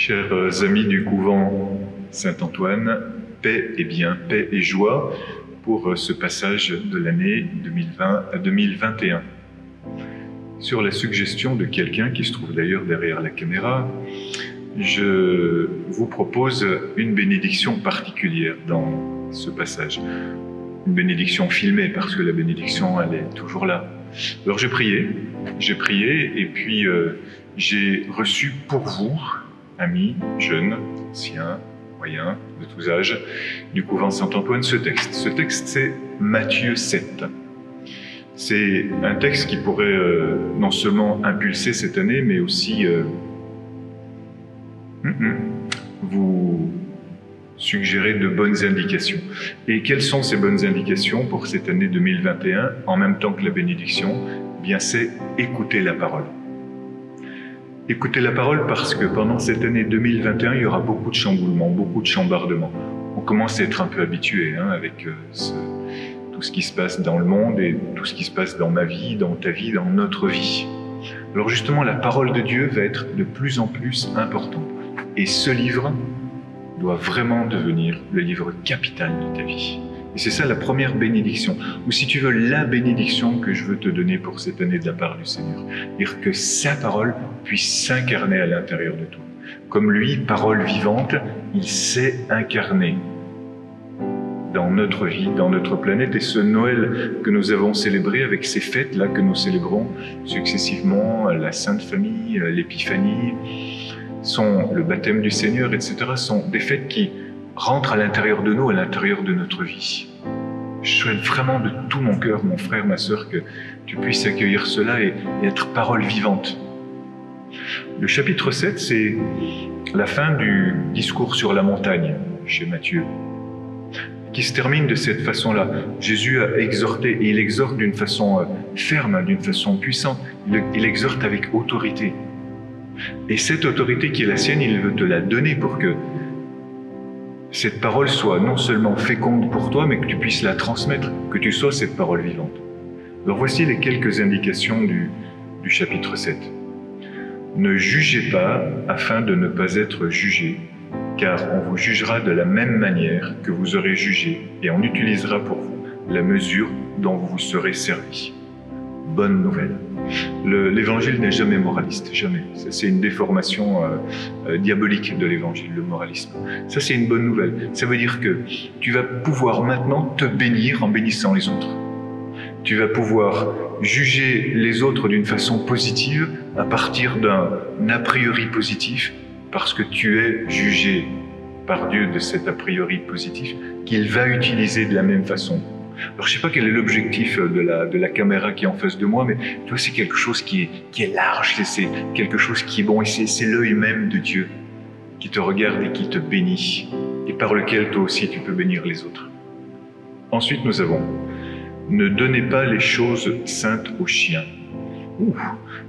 Chers amis du couvent Saint-Antoine, paix et bien, paix et joie pour ce passage de l'année 2020 à 2021. Sur la suggestion de quelqu'un qui se trouve d'ailleurs derrière la caméra, je vous propose une bénédiction particulière dans ce passage. Une bénédiction filmée parce que la bénédiction, elle est toujours là. Alors j'ai prié, j'ai prié et puis euh, j'ai reçu pour vous, amis, jeunes, anciens, moyens, de tous âges, du couvent Saint-Antoine, ce texte. Ce texte, c'est Matthieu 7. C'est un texte qui pourrait euh, non seulement impulser cette année, mais aussi euh, hum, hum, vous suggérer de bonnes indications. Et quelles sont ces bonnes indications pour cette année 2021, en même temps que la bénédiction? Eh Bien, c'est écouter la parole. Écouter la parole parce que pendant cette année 2021, il y aura beaucoup de chamboulements, beaucoup de chambardements. On commence à être un peu habitué hein, avec euh, tout ce qui se passe dans le monde et tout ce qui se passe dans ma vie, dans ta vie, dans notre vie. Alors justement, la parole de Dieu va être de plus en plus importante. Et ce livre, doit vraiment devenir le livre capital de ta vie. Et c'est ça la première bénédiction, ou si tu veux la bénédiction que je veux te donner pour cette année de la part du Seigneur. Dire que sa parole puisse s'incarner à l'intérieur de toi. Comme lui, parole vivante, il s'est incarné dans notre vie, dans notre planète. Et ce Noël que nous avons célébré avec ces fêtes-là que nous célébrons successivement, la Sainte Famille, l'Épiphanie, sont le baptême du Seigneur, etc., sont des fêtes qui rentrent à l'intérieur de nous, à l'intérieur de notre vie. Je souhaite vraiment de tout mon cœur, mon frère, ma sœur, que tu puisses accueillir cela et, être parole vivante. Le chapitre 7, c'est la fin du discours sur la montagne chez Matthieu, qui se termine de cette façon-là. Jésus a exhorté, et il exhorte d'une façon euh, ferme, d'une façon puissante, il exhorte avec autorité. Et cette autorité qui est la sienne, il veut te la donner pour que cette parole soit non seulement féconde pour toi, mais que tu puisses la transmettre, que tu sois cette parole vivante. Alors voici les quelques indications du, chapitre 7. Ne jugez pas afin de ne pas être jugé, car on vous jugera de la même manière que vous aurez jugé, et on utilisera pour vous la mesure dont vous vous serez servi. Bonne nouvelle. L'évangile n'est jamais moraliste, jamais. C'est une déformation euh, euh, diabolique de l'évangile, le moralisme. Ça, c'est une bonne nouvelle. Ça veut dire que tu vas pouvoir maintenant te bénir en bénissant les autres. Tu vas pouvoir juger les autres d'une façon positive à partir d'un a priori positif parce que tu es jugé par Dieu de cet a priori positif qu'il va utiliser de la même façon alors, je sais pas quel est l'objectif euh, de la, de la caméra qui est en face de moi, mais tu vois, c'est quelque chose qui est, qui est large, c'est quelque chose qui est bon, et c'est l'œil même de Dieu qui te regarde et qui te bénit, et par lequel toi aussi tu peux bénir les autres. Ensuite, nous avons ne donnez pas les choses saintes aux chiens.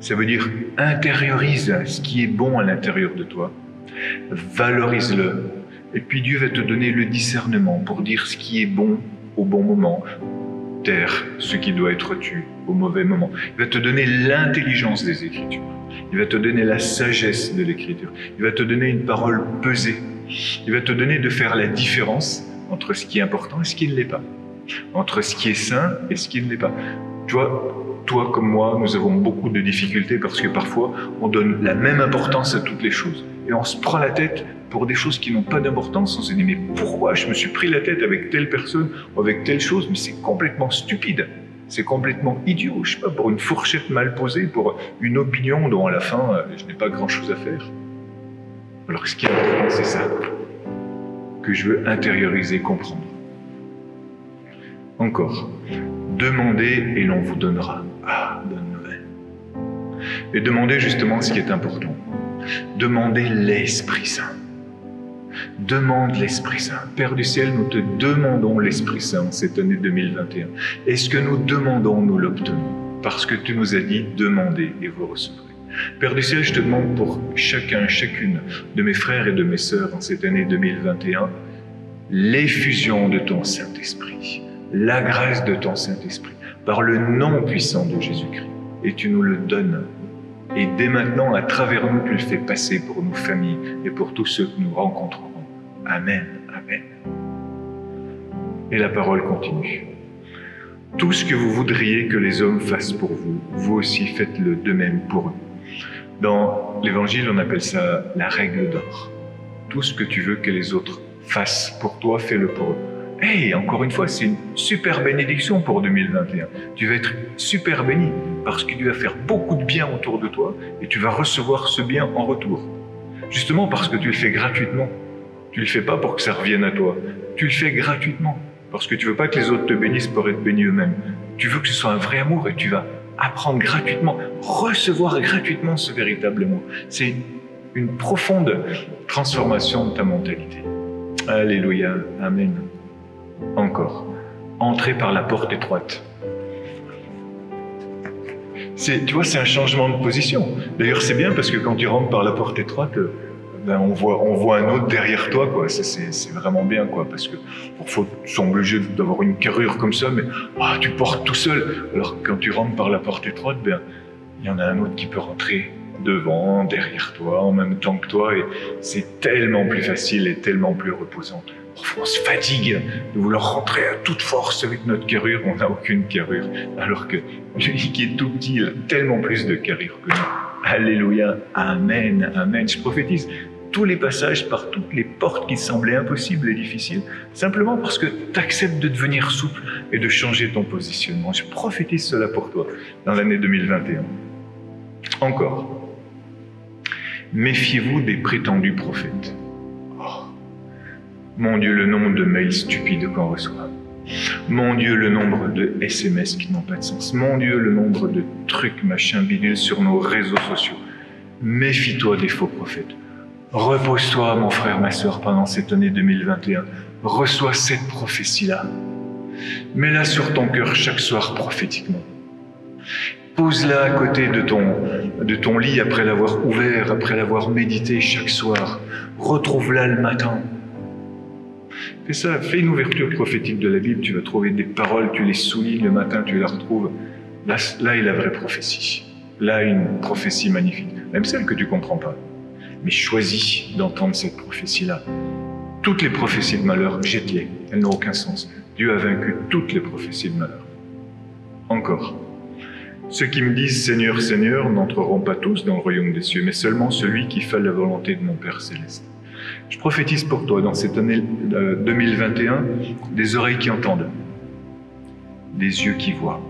Ça veut dire intériorise ce qui est bon à l'intérieur de toi, valorise-le, et puis Dieu va te donner le discernement pour dire ce qui est bon au bon moment, taire ce qui doit être tu au mauvais moment. Il va te donner l'intelligence des Écritures. Il va te donner la sagesse de l'Écriture. Il va te donner une parole pesée. Il va te donner de faire la différence entre ce qui est important et ce qui ne l'est pas. Entre ce qui est sain et ce qui ne l'est pas. Tu vois, toi comme moi, nous avons beaucoup de difficultés parce que parfois, on donne la même importance à toutes les choses. Et on se prend la tête pour des choses qui n'ont pas d'importance. On se dit, mais pourquoi je me suis pris la tête avec telle personne ou avec telle chose? Mais c'est complètement stupide. C'est complètement idiot, je sais pas, pour une fourchette mal posée, pour une opinion dont à la fin, euh, je n'ai pas grand-chose à faire. Alors ce qui est important, c'est ça que je veux intérioriser, comprendre. Encore, demandez et l'on vous donnera. Et demandez justement ce qui est important. Demandez l'Esprit Saint. Demande l'Esprit Saint. Père du ciel, nous te demandons l'Esprit Saint cette année 2021. Et ce que nous demandons, nous l'obtenons? Parce que tu nous as dit, demandez et vous recevrez. Père du ciel, je te demande pour chacun, chacune de mes frères et de mes sœurs en cette année 2021, l'effusion de ton Saint-Esprit, la grâce de ton Saint-Esprit, par le nom puissant de Jésus-Christ. Et tu nous le donnes Et dès maintenant, à travers nous, tu le fais passer pour nos familles et pour tous ceux que nous rencontrerons. Amen, Amen. Et la parole continue. Tout ce que vous voudriez que les hommes fassent pour vous, vous aussi faites-le de même pour eux. Dans l'Évangile, on appelle ça la règle d'or. Tout ce que tu veux que les autres fassent pour toi, fais-le pour eux. Hey, encore une fois, c'est une super bénédiction pour 2021. Tu vas être super béni parce que tu vas faire beaucoup de bien autour de toi et tu vas recevoir ce bien en retour. Justement parce que tu le fais gratuitement. Tu le fais pas pour que ça revienne à toi. Tu le fais gratuitement parce que tu veux pas que les autres te bénissent pour être bénis eux-mêmes. Tu veux que ce soit un vrai amour et tu vas apprendre gratuitement, recevoir gratuitement ce véritable amour. C'est une profonde transformation de ta mentalité. Alléluia. Amen. Encore. Entrer par la porte étroite. Tu vois, c'est un changement de position. D'ailleurs, c'est bien parce que quand tu rentres par la porte étroite, ben, on, voit, on voit un autre derrière toi, quoi. C'est, vraiment bien, quoi. Parce que parfois, tu sont obligé d'avoir une carrure comme ça, mais ah, tu portes tout seul. Alors quand tu rentres par la porte étroite, ben, il y en a un autre qui peut rentrer devant, derrière toi, en même temps que toi, et c'est tellement plus facile et tellement plus reposant. On se fatigue de vouloir rentrer à toute force avec notre carrure, on n'a aucune carrure, alors que lui qui est tout petit, a tellement plus de carrure que nous. Alléluia, Amen, Amen. Je prophétise tous les passages par toutes les portes qui semblaient impossibles et difficiles, simplement parce que tu acceptes de devenir souple et de changer ton positionnement. Je prophétise cela pour toi dans l'année 2021. Encore, méfiez-vous des prétendus prophètes. Mon Dieu, le nombre de mails stupides qu'on reçoit. Mon Dieu, le nombre de SMS qui n'ont pas de sens. Mon Dieu, le nombre de trucs, machin, bidule sur nos réseaux sociaux. Méfie-toi des faux prophètes. Repose-toi, mon frère, ma soeur, pendant cette année 2021. Reçois cette prophétie-là. Mets-la sur ton cœur chaque soir prophétiquement. Pose-la à côté de ton, de ton lit après l'avoir ouvert, après l'avoir médité chaque soir. Retrouve-la le matin. Fais ça, fais une ouverture prophétique de la Bible, tu vas trouver des paroles, tu les soulignes le matin, tu les retrouves. Là, là est la vraie prophétie. Là, une prophétie magnifique, même celle que tu comprends pas mais choisis d'entendre cette prophétie-là. Toutes les prophéties de malheur, jette-les, elles n'ont aucun sens. Dieu a vaincu toutes les prophéties de malheur. Encore. Ceux qui me disent Seigneur, Seigneur n'entreront pas tous dans le royaume des cieux, mais seulement celui qui fait la volonté de mon Père céleste. Je prophétise pour toi dans cette année 2021 euh, des oreilles qui entendent, des yeux qui voient,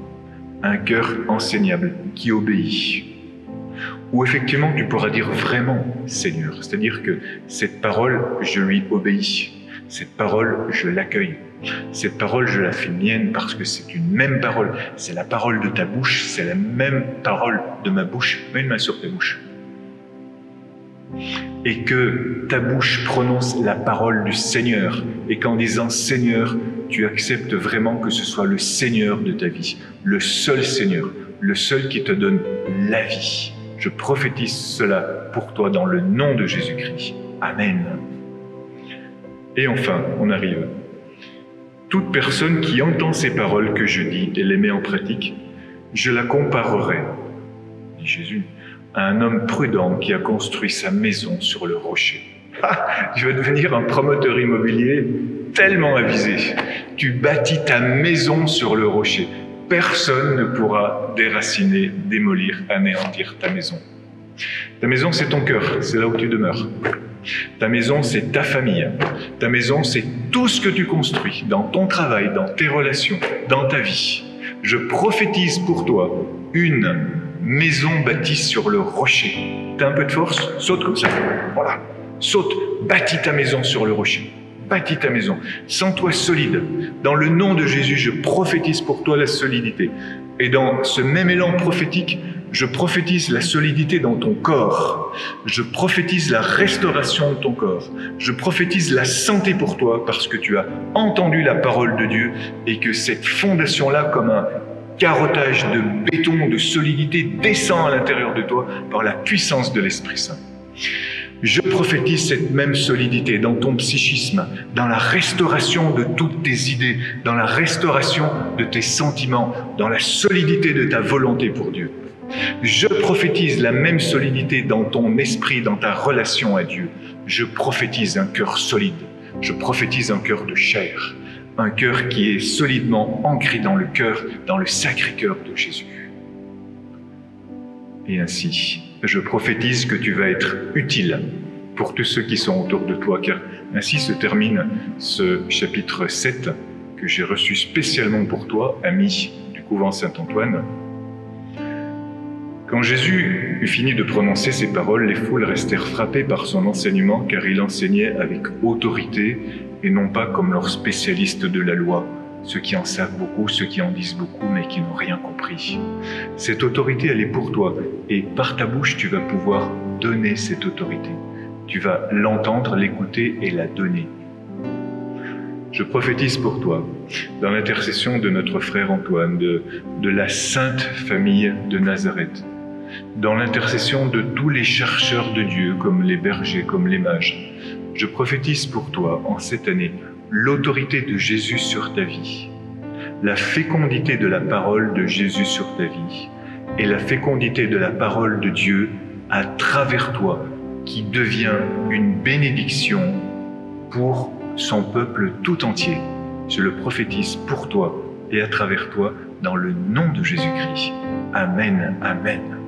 un cœur enseignable qui obéit, où effectivement tu pourras dire vraiment Seigneur. C'est-à-dire que cette parole, je lui obéis. Cette parole, je l'accueille. Cette parole, je la fais mienne parce que c'est une même parole. C'est la parole de ta bouche, c'est la même parole de ma bouche. Mets une main sur ta bouche. Et que ta bouche prononce la parole du Seigneur. Et qu'en disant Seigneur, tu acceptes vraiment que ce soit le Seigneur de ta vie. Le seul Seigneur. Le seul qui te donne la vie. Je prophétise cela pour toi dans le nom de Jésus-Christ. Amen. Et enfin, on arrive. Toute personne qui entend ces paroles que je dis et les met en pratique, je la comparerai, dit Jésus, à un homme prudent qui a construit sa maison sur le rocher. Ah, je vais devenir un promoteur immobilier tellement avisé. Tu bâtis ta maison sur le rocher personne ne pourra déraciner, démolir, anéantir ta maison. Ta maison, c'est ton cœur, c'est là où tu demeures. Ta maison, c'est ta famille. Ta maison, c'est tout ce que tu construis dans ton travail, dans tes relations, dans ta vie. Je prophétise pour toi une maison bâtie sur le rocher. T'as un peu de force? Saute comme ça. Voilà. Saute, bâtis ta maison sur le rocher bâtis ta maison. Sens-toi solide. Dans le nom de Jésus, je prophétise pour toi la solidité. Et dans ce même élan prophétique, je prophétise la solidité dans ton corps. Je prophétise la restauration de ton corps. Je prophétise la santé pour toi parce que tu as entendu la parole de Dieu et que cette fondation-là, comme un carottage de béton, de solidité, descend à l'intérieur de toi par la puissance de l'Esprit Saint. Je prophétise cette même solidité dans ton psychisme, dans la restauration de toutes tes idées, dans la restauration de tes sentiments, dans la solidité de ta volonté pour Dieu. Je prophétise la même solidité dans ton esprit, dans ta relation à Dieu. Je prophétise un cœur solide. Je prophétise un cœur de chair. Un cœur qui est solidement ancré dans le cœur, dans le sacré cœur de Jésus. Et ainsi, je prophétise que tu vas être utile pour tous ceux qui sont autour de toi, car ainsi se termine ce chapitre 7 que j'ai reçu spécialement pour toi, ami du couvent Saint-Antoine. Quand Jésus eut fini de prononcer ces paroles, les foules restèrent frappées par son enseignement, car il enseignait avec autorité et non pas comme leurs spécialistes de la loi, ceux qui en savent beaucoup, ceux qui en disent beaucoup, mais qui n'ont rien compris. Cette autorité, elle est pour toi, et par ta bouche, tu vas pouvoir donner cette autorité. Tu vas l'entendre, l'écouter et la donner. Je prophétise pour toi, dans l'intercession de notre frère Antoine, de, la sainte famille de Nazareth, dans l'intercession de tous les chercheurs de Dieu, comme les bergers, comme les mages. Je prophétise pour toi, en cette année, l'autorité de Jésus sur ta vie, la fécondité de la parole de Jésus sur ta vie et la fécondité de la parole de Dieu à travers toi qui devient une bénédiction pour son peuple tout entier. Je le prophétise pour toi et à travers toi dans le nom de Jésus-Christ. Amen, Amen.